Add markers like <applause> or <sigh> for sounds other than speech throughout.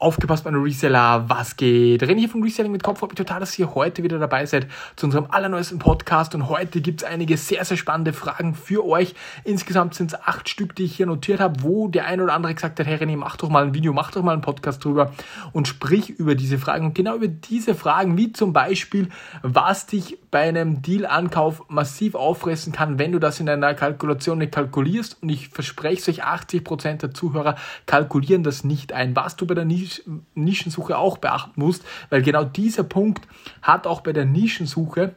Aufgepasst, meine Reseller, was geht? René hier von Reselling mit Kopf. Freut mich total, dass ihr heute wieder dabei seid zu unserem allerneuesten Podcast. Und heute gibt's einige sehr, sehr spannende Fragen für euch. Insgesamt sind es acht Stück, die ich hier notiert habe, wo der ein oder andere gesagt hat, hey René, mach doch mal ein Video, mach doch mal einen Podcast drüber und sprich über diese Fragen. Und genau über diese Fragen, wie zum Beispiel, was dich bei einem Deal-Ankauf massiv auffressen kann, wenn du das in deiner Kalkulation nicht kalkulierst. Und ich verspreche euch, 80% der Zuhörer kalkulieren das nicht ein. Was du bei der Nische Nischensuche auch beachten musst, weil genau dieser Punkt hat auch bei der Nischensuche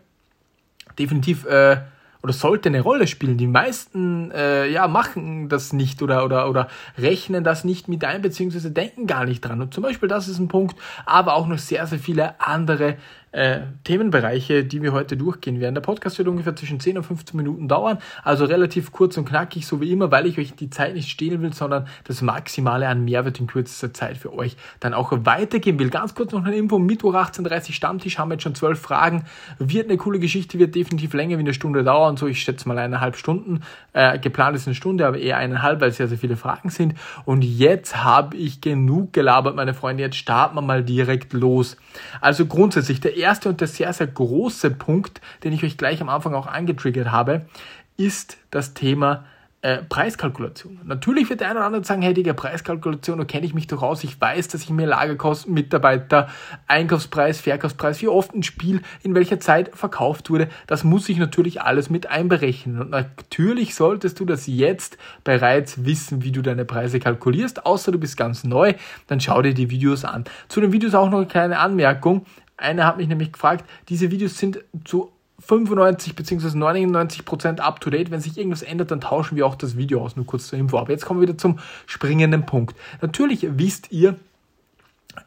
definitiv äh, oder sollte eine Rolle spielen. Die meisten äh, ja, machen das nicht oder, oder, oder rechnen das nicht mit ein, beziehungsweise denken gar nicht dran. Und zum Beispiel das ist ein Punkt, aber auch noch sehr, sehr viele andere äh, Themenbereiche, die wir heute durchgehen werden. Der Podcast wird ungefähr zwischen 10 und 15 Minuten dauern, also relativ kurz und knackig, so wie immer, weil ich euch die Zeit nicht stehlen will, sondern das Maximale an Mehrwert in kürzester Zeit für euch dann auch weitergeben will. Ganz kurz noch eine Info, Mittwoch 18.30 Stammtisch, haben wir jetzt schon zwölf Fragen, wird eine coole Geschichte, wird definitiv länger wie eine Stunde dauern, so ich schätze mal eineinhalb Stunden, äh, geplant ist eine Stunde, aber eher eineinhalb, weil es sehr, sehr viele Fragen sind. Und jetzt habe ich genug gelabert, meine Freunde, jetzt starten wir mal direkt los. Also grundsätzlich, der erste und der sehr, sehr große Punkt, den ich euch gleich am Anfang auch angetriggert habe, ist das Thema äh, Preiskalkulation. Natürlich wird der eine oder andere sagen, hey Digga, Preiskalkulation, da kenne ich mich doch aus. Ich weiß, dass ich mir Lagerkosten, Mitarbeiter, Einkaufspreis, Verkaufspreis, wie oft ein Spiel in welcher Zeit verkauft wurde. Das muss ich natürlich alles mit einberechnen. Und natürlich solltest du das jetzt bereits wissen, wie du deine Preise kalkulierst. Außer du bist ganz neu, dann schau dir die Videos an. Zu den Videos auch noch eine kleine Anmerkung. Einer hat mich nämlich gefragt, diese Videos sind zu 95 bzw. 99 Prozent up to date. Wenn sich irgendwas ändert, dann tauschen wir auch das Video aus. Nur kurz zur Info. Aber jetzt kommen wir wieder zum springenden Punkt. Natürlich wisst ihr,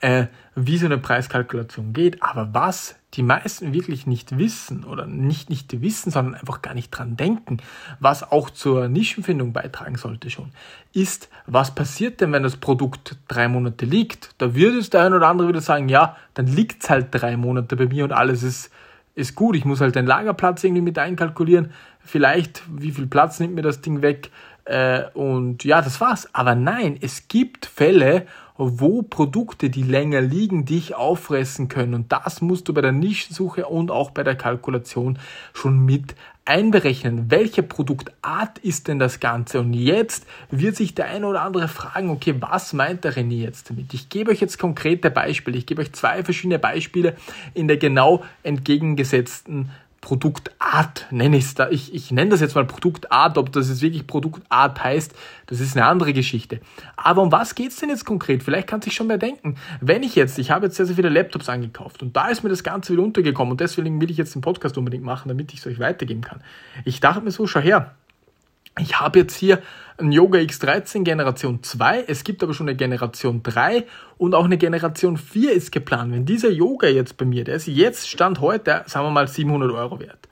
äh, wie so eine Preiskalkulation geht, aber was die meisten wirklich nicht wissen oder nicht nicht wissen, sondern einfach gar nicht dran denken, was auch zur Nischenfindung beitragen sollte schon, ist, was passiert denn, wenn das Produkt drei Monate liegt? Da würde es der ein oder andere wieder sagen, ja, dann liegt es halt drei Monate bei mir und alles ist, ist gut. Ich muss halt den Lagerplatz irgendwie mit einkalkulieren. Vielleicht, wie viel Platz nimmt mir das Ding weg? Äh, und ja, das war's. Aber nein, es gibt Fälle, wo Produkte, die länger liegen, dich auffressen können. Und das musst du bei der Nischensuche und auch bei der Kalkulation schon mit einberechnen. Welche Produktart ist denn das Ganze? Und jetzt wird sich der eine oder andere fragen, okay, was meint der René jetzt damit? Ich gebe euch jetzt konkrete Beispiele. Ich gebe euch zwei verschiedene Beispiele in der genau entgegengesetzten Produktart nenne ich es da. Ich, ich nenne das jetzt mal Produktart, ob das jetzt wirklich Produktart heißt, das ist eine andere Geschichte. Aber um was geht es denn jetzt konkret? Vielleicht kann sich schon mehr denken. Wenn ich jetzt, ich habe jetzt sehr, sehr viele Laptops angekauft und da ist mir das Ganze wieder untergekommen und deswegen will ich jetzt den Podcast unbedingt machen, damit ich es euch weitergeben kann. Ich dachte mir so, schau her, ich habe jetzt hier ein Yoga X13 Generation 2, es gibt aber schon eine Generation 3 und auch eine Generation 4 ist geplant. Wenn dieser Yoga jetzt bei mir, der ist jetzt Stand heute, sagen wir mal 700 Euro wert.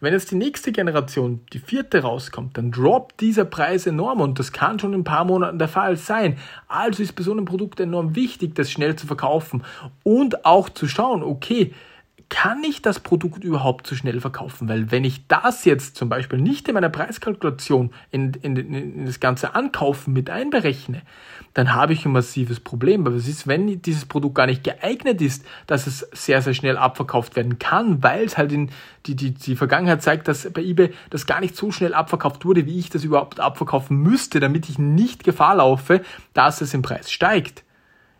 Wenn jetzt die nächste Generation, die vierte rauskommt, dann droppt dieser Preis enorm und das kann schon in ein paar Monaten der Fall sein. Also ist bei so einem Produkt enorm wichtig, das schnell zu verkaufen und auch zu schauen, okay, kann ich das Produkt überhaupt so schnell verkaufen? Weil wenn ich das jetzt zum Beispiel nicht in meiner Preiskalkulation in, in, in das ganze Ankaufen mit einberechne, dann habe ich ein massives Problem. Aber was ist, wenn dieses Produkt gar nicht geeignet ist, dass es sehr, sehr schnell abverkauft werden kann, weil es halt in die, die, die Vergangenheit zeigt, dass bei eBay das gar nicht so schnell abverkauft wurde, wie ich das überhaupt abverkaufen müsste, damit ich nicht Gefahr laufe, dass es im Preis steigt.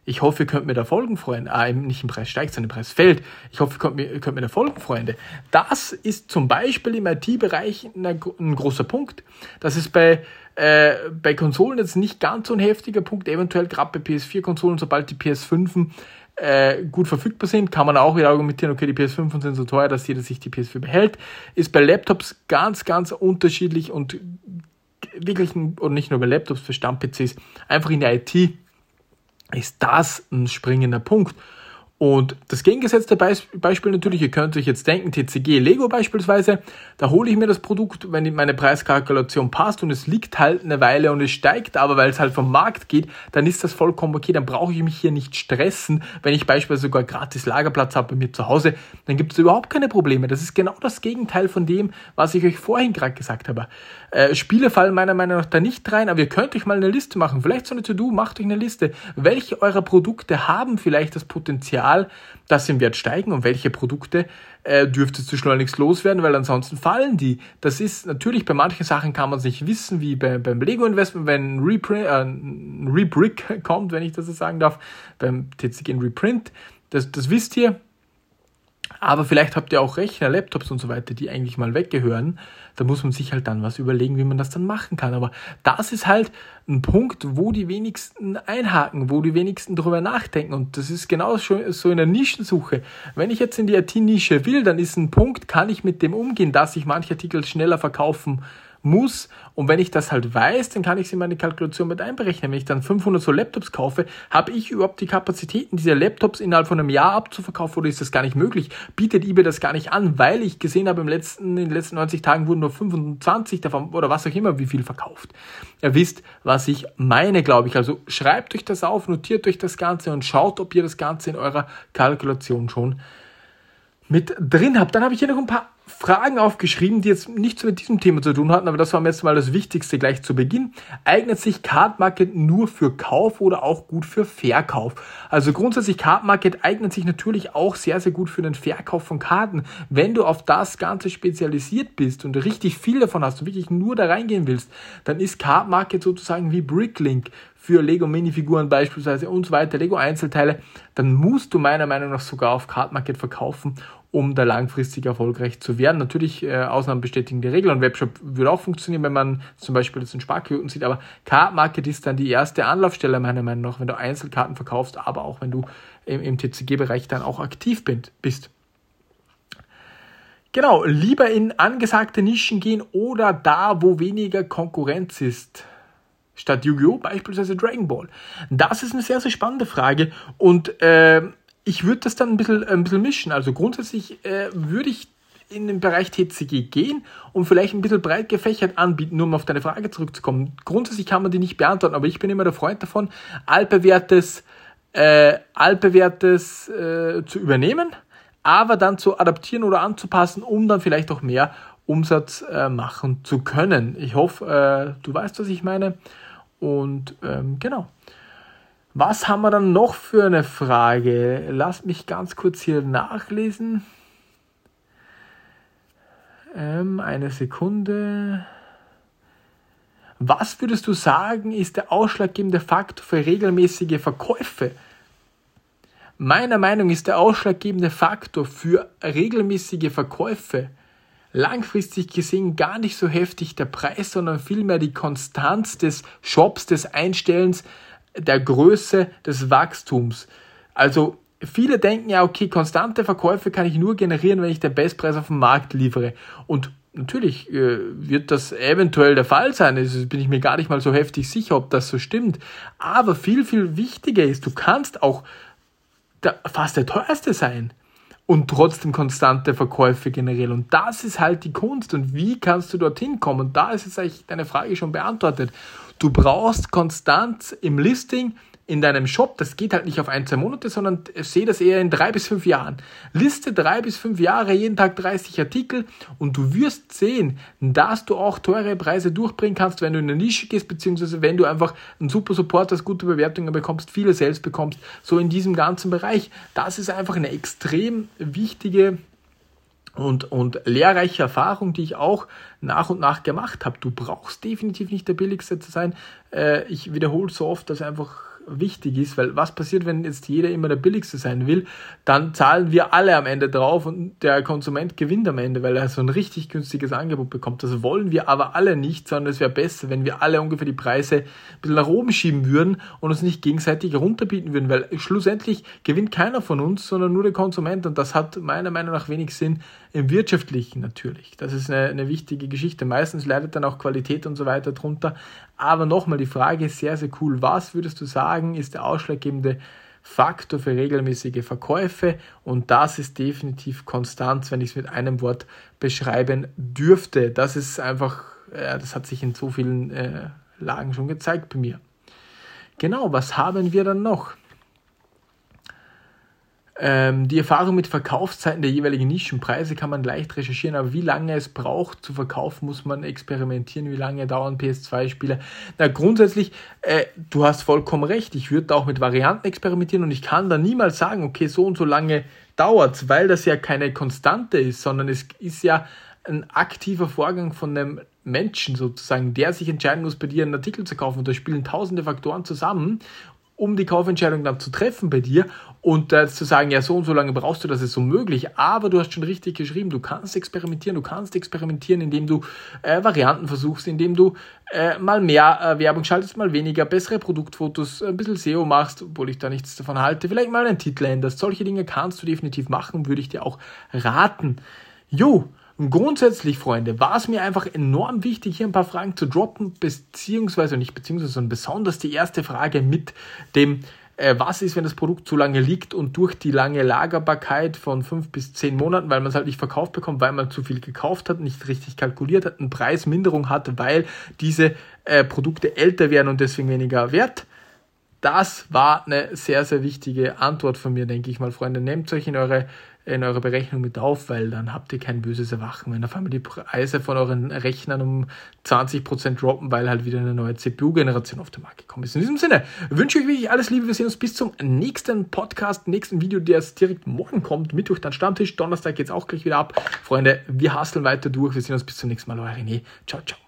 Ich hoffe, ihr könnt mir da folgen, Freunde. Ah, nicht im Preis steigt, sondern im Preis fällt. Ich hoffe, ihr könnt mir, könnt mir da folgen, Freunde. Das ist zum Beispiel im IT-Bereich ein großer Punkt. Das ist bei, äh, bei Konsolen jetzt nicht ganz so ein heftiger Punkt. Eventuell gerade bei PS4-Konsolen, sobald die PS5 äh, gut verfügbar sind, kann man auch wieder argumentieren, okay, die PS5 sind so teuer, dass jeder sich die PS4 behält. Ist bei Laptops ganz, ganz unterschiedlich und wirklich, und nicht nur bei Laptops, für Stamm-PCs, einfach in der IT ist das ein springender Punkt. Und das gegengesetzte Beispiel natürlich, ihr könnt euch jetzt denken, TCG Lego beispielsweise, da hole ich mir das Produkt, wenn meine Preiskalkulation passt und es liegt halt eine Weile und es steigt, aber weil es halt vom Markt geht, dann ist das vollkommen okay, dann brauche ich mich hier nicht stressen, wenn ich beispielsweise sogar gratis Lagerplatz habe bei mir zu Hause, dann gibt es überhaupt keine Probleme. Das ist genau das Gegenteil von dem, was ich euch vorhin gerade gesagt habe. Äh, Spiele fallen meiner Meinung nach da nicht rein, aber ihr könnt euch mal eine Liste machen, vielleicht so eine To-Do, macht euch eine Liste. Welche eurer Produkte haben vielleicht das Potenzial, Dass sie im Wert steigen und welche Produkte äh, dürfte zu schleunigst loswerden, weil ansonsten fallen die. Das ist natürlich bei manchen Sachen kann man es nicht wissen, wie bei, beim Lego Investment, wenn ein, Reprint, äh, Rebrick <laughs> kommt, wenn ich das so sagen darf, beim TCG Reprint. Das, das wisst ihr, aber vielleicht habt ihr auch Rechner, Laptops und so weiter, die eigentlich mal weggehören. Da muss man sich halt dann was überlegen, wie man das dann machen kann. Aber das ist halt ein Punkt, wo die wenigsten einhaken, wo die wenigsten darüber nachdenken. Und das ist genau so in der Nischensuche. Wenn ich jetzt in die IT-Nische will, dann ist ein Punkt, kann ich mit dem umgehen, dass ich manche Artikel schneller verkaufen muss. Und wenn ich das halt weiß, dann kann ich es in meine Kalkulation mit einberechnen. Wenn ich dann 500 so Laptops kaufe, habe ich überhaupt die Kapazitäten, diese Laptops innerhalb von einem Jahr abzuverkaufen oder ist das gar nicht möglich? Bietet eBay das gar nicht an, weil ich gesehen habe, im letzten, in den letzten 90 Tagen wurden nur 25 davon oder was auch immer, wie viel verkauft. Ihr wisst, was ich meine, glaube ich. Also schreibt euch das auf, notiert euch das Ganze und schaut, ob ihr das Ganze in eurer Kalkulation schon mit drin habt. Dann habe ich hier noch ein paar Fragen aufgeschrieben, die jetzt nichts mit diesem Thema zu tun hatten, aber das war mir jetzt mal das Wichtigste gleich zu Beginn. Eignet sich Card Market nur für Kauf oder auch gut für Verkauf? Also grundsätzlich Card Market eignet sich natürlich auch sehr, sehr gut für den Verkauf von Karten. Wenn du auf das Ganze spezialisiert bist und richtig viel davon hast und wirklich nur da reingehen willst, dann ist Card Market sozusagen wie Bricklink für Lego Minifiguren beispielsweise und so weiter, Lego Einzelteile, dann musst du meiner Meinung nach sogar auf Card Market verkaufen um da langfristig erfolgreich zu werden. Natürlich, äh, Ausnahmen bestätigen die Regel und Webshop würde auch funktionieren, wenn man zum Beispiel das in Sparquoten sieht, aber Card Market ist dann die erste Anlaufstelle meiner Meinung nach, wenn du Einzelkarten verkaufst, aber auch wenn du im, im TCG-Bereich dann auch aktiv bist. Genau, lieber in angesagte Nischen gehen oder da, wo weniger Konkurrenz ist statt Yu-Gi-Oh! beispielsweise Dragon Ball? Das ist eine sehr, sehr spannende Frage und äh, ich würde das dann ein bisschen, ein bisschen mischen. Also grundsätzlich äh, würde ich in den Bereich TCG gehen und vielleicht ein bisschen breit gefächert anbieten, nur um auf deine Frage zurückzukommen. Grundsätzlich kann man die nicht beantworten, aber ich bin immer der Freund davon, altbewährtes, äh, altbewährtes äh, zu übernehmen, aber dann zu adaptieren oder anzupassen, um dann vielleicht auch mehr Umsatz äh, machen zu können. Ich hoffe, äh, du weißt, was ich meine. Und ähm, genau. Was haben wir dann noch für eine Frage? Lass mich ganz kurz hier nachlesen. Ähm, eine Sekunde. Was würdest du sagen, ist der ausschlaggebende Faktor für regelmäßige Verkäufe? Meiner Meinung nach ist der ausschlaggebende Faktor für regelmäßige Verkäufe langfristig gesehen gar nicht so heftig der Preis, sondern vielmehr die Konstanz des Shops, des Einstellens, der Größe des Wachstums. Also viele denken ja, okay, konstante Verkäufe kann ich nur generieren, wenn ich den Bestpreis auf dem Markt liefere. Und natürlich äh, wird das eventuell der Fall sein. Also bin ich mir gar nicht mal so heftig sicher, ob das so stimmt. Aber viel, viel wichtiger ist, du kannst auch der, fast der teuerste sein und trotzdem konstante Verkäufe generieren. Und das ist halt die Kunst. Und wie kannst du dorthin kommen? Und da ist jetzt eigentlich deine Frage schon beantwortet. Du brauchst Konstanz im Listing, in deinem Shop, das geht halt nicht auf ein, zwei Monate, sondern sehe das eher in drei bis fünf Jahren. Liste drei bis fünf Jahre, jeden Tag 30 Artikel und du wirst sehen, dass du auch teure Preise durchbringen kannst, wenn du in eine Nische gehst, beziehungsweise wenn du einfach einen super Support hast, gute Bewertungen bekommst, viele selbst bekommst, so in diesem ganzen Bereich. Das ist einfach eine extrem wichtige und, und lehrreiche Erfahrung, die ich auch nach und nach gemacht habe. Du brauchst definitiv nicht der Billigste zu sein. Äh, ich wiederhole so oft, dass einfach wichtig ist, weil was passiert, wenn jetzt jeder immer der Billigste sein will, dann zahlen wir alle am Ende drauf und der Konsument gewinnt am Ende, weil er so ein richtig günstiges Angebot bekommt. Das wollen wir aber alle nicht, sondern es wäre besser, wenn wir alle ungefähr die Preise ein bisschen nach oben schieben würden und uns nicht gegenseitig runterbieten würden, weil schlussendlich gewinnt keiner von uns, sondern nur der Konsument und das hat meiner Meinung nach wenig Sinn im Wirtschaftlichen natürlich. Das ist eine, eine wichtige Geschichte. Meistens leidet dann auch Qualität und so weiter drunter. Aber nochmal, die Frage sehr, sehr cool. Was würdest du sagen, ist der ausschlaggebende Faktor für regelmäßige Verkäufe und das ist definitiv Konstanz, wenn ich es mit einem Wort beschreiben dürfte. Das ist einfach, äh, das hat sich in so vielen äh, Lagen schon gezeigt bei mir. Genau, was haben wir dann noch? Ähm, die Erfahrung mit Verkaufszeiten der jeweiligen Nischenpreise kann man leicht recherchieren, aber wie lange es braucht zu verkaufen, muss man experimentieren. Wie lange dauern PS2-Spiele? Na, grundsätzlich, äh, du hast vollkommen recht. Ich würde auch mit Varianten experimentieren und ich kann da niemals sagen, okay, so und so lange dauert weil das ja keine Konstante ist, sondern es ist ja ein aktiver Vorgang von einem Menschen sozusagen, der sich entscheiden muss, bei dir einen Artikel zu kaufen. Und da spielen tausende Faktoren zusammen um die Kaufentscheidung dann zu treffen bei dir und äh, zu sagen, ja, so und so lange brauchst du, das ist so möglich. Aber du hast schon richtig geschrieben, du kannst experimentieren, du kannst experimentieren, indem du äh, Varianten versuchst, indem du äh, mal mehr äh, Werbung schaltest, mal weniger, bessere Produktfotos, ein bisschen SEO machst, obwohl ich da nichts davon halte, vielleicht mal einen Titel änderst. Solche Dinge kannst du definitiv machen, würde ich dir auch raten. Jo, und grundsätzlich, Freunde, war es mir einfach enorm wichtig, hier ein paar Fragen zu droppen, beziehungsweise nicht beziehungsweise, sondern besonders die erste Frage mit dem, äh, was ist, wenn das Produkt zu lange liegt und durch die lange Lagerbarkeit von fünf bis zehn Monaten, weil man es halt nicht verkauft bekommt, weil man zu viel gekauft hat, nicht richtig kalkuliert hat, eine Preisminderung hat, weil diese äh, Produkte älter werden und deswegen weniger wert. Das war eine sehr, sehr wichtige Antwort von mir, denke ich mal, Freunde. Nehmt euch in eure in eure Berechnung mit auf, weil dann habt ihr kein böses Erwachen, wenn auf einmal die Preise von euren Rechnern um 20% droppen, weil halt wieder eine neue CPU-Generation auf den Markt gekommen ist. In diesem Sinne wünsche ich euch wirklich alles Liebe. Wir sehen uns bis zum nächsten Podcast, nächsten Video, der jetzt direkt morgen kommt. Mittwoch dann Stammtisch, Donnerstag geht es auch gleich wieder ab. Freunde, wir hasseln weiter durch. Wir sehen uns bis zum nächsten Mal. Euer René. Ciao, ciao.